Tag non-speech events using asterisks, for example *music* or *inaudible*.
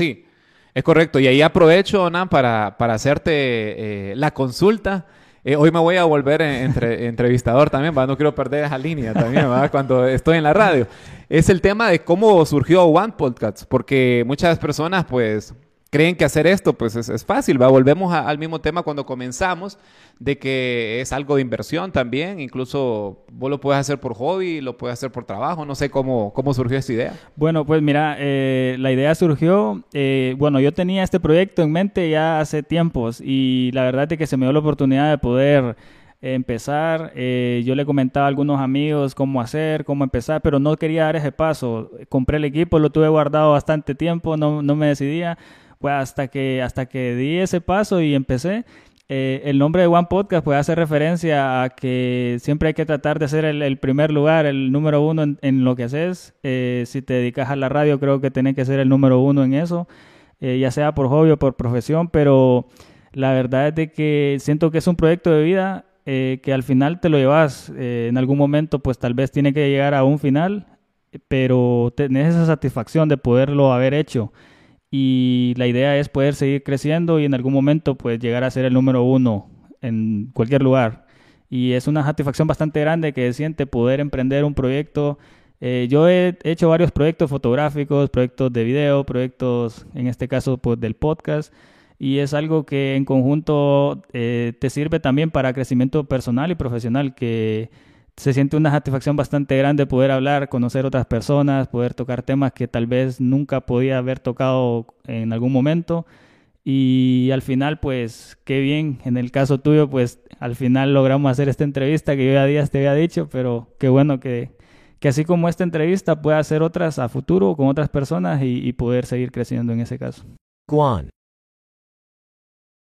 Sí, es correcto. Y ahí aprovecho, Nan, para, para hacerte eh, la consulta. Eh, hoy me voy a volver entre, *laughs* entrevistador también, no quiero perder esa línea también cuando estoy en la radio. Es el tema de cómo surgió One Podcast, porque muchas personas pues creen que hacer esto pues es, fácil, ¿va? Volvemos al mismo tema cuando comenzamos, de que es algo de inversión también, incluso vos lo puedes hacer por hobby, lo puedes hacer por trabajo, no sé cómo, cómo surgió esta idea. Bueno, pues mira, eh, la idea surgió, eh, bueno, yo tenía este proyecto en mente ya hace tiempos y la verdad es que se me dio la oportunidad de poder empezar. Eh, yo le comentaba a algunos amigos cómo hacer, cómo empezar, pero no quería dar ese paso. Compré el equipo, lo tuve guardado bastante tiempo, no, no me decidía pues hasta que, hasta que di ese paso y empecé, eh, el nombre de One Podcast puede hacer referencia a que siempre hay que tratar de ser el, primer lugar, el número uno en, lo que haces. Eh, si te dedicas a la radio, creo que tenés que ser el número uno en eso, eh, ya sea por hobby o por profesión, pero la verdad es de que siento que es un proyecto de vida que al final te lo llevas, en algún momento pues tal vez tiene que llegar a un final, pero tenés esa satisfacción de poderlo haber hecho y la idea es poder seguir creciendo y en algún momento pues llegar a ser el número uno en cualquier lugar. Y es una satisfacción bastante grande que siente poder emprender un proyecto. Eh, yo he hecho varios proyectos fotográficos, proyectos de video, proyectos, en este caso, pues del podcast. Y es algo que en conjunto eh, te sirve también para crecimiento personal y profesional, que se siente una satisfacción bastante grande poder hablar, conocer otras personas, poder tocar temas que tal vez nunca podía haber tocado en algún momento. Y al final, pues, qué bien, en el caso tuyo, pues, al final logramos hacer esta entrevista que yo ya días te había dicho, pero qué bueno que, que así como esta entrevista pueda hacer otras a futuro con otras personas y, poder seguir creciendo en ese caso.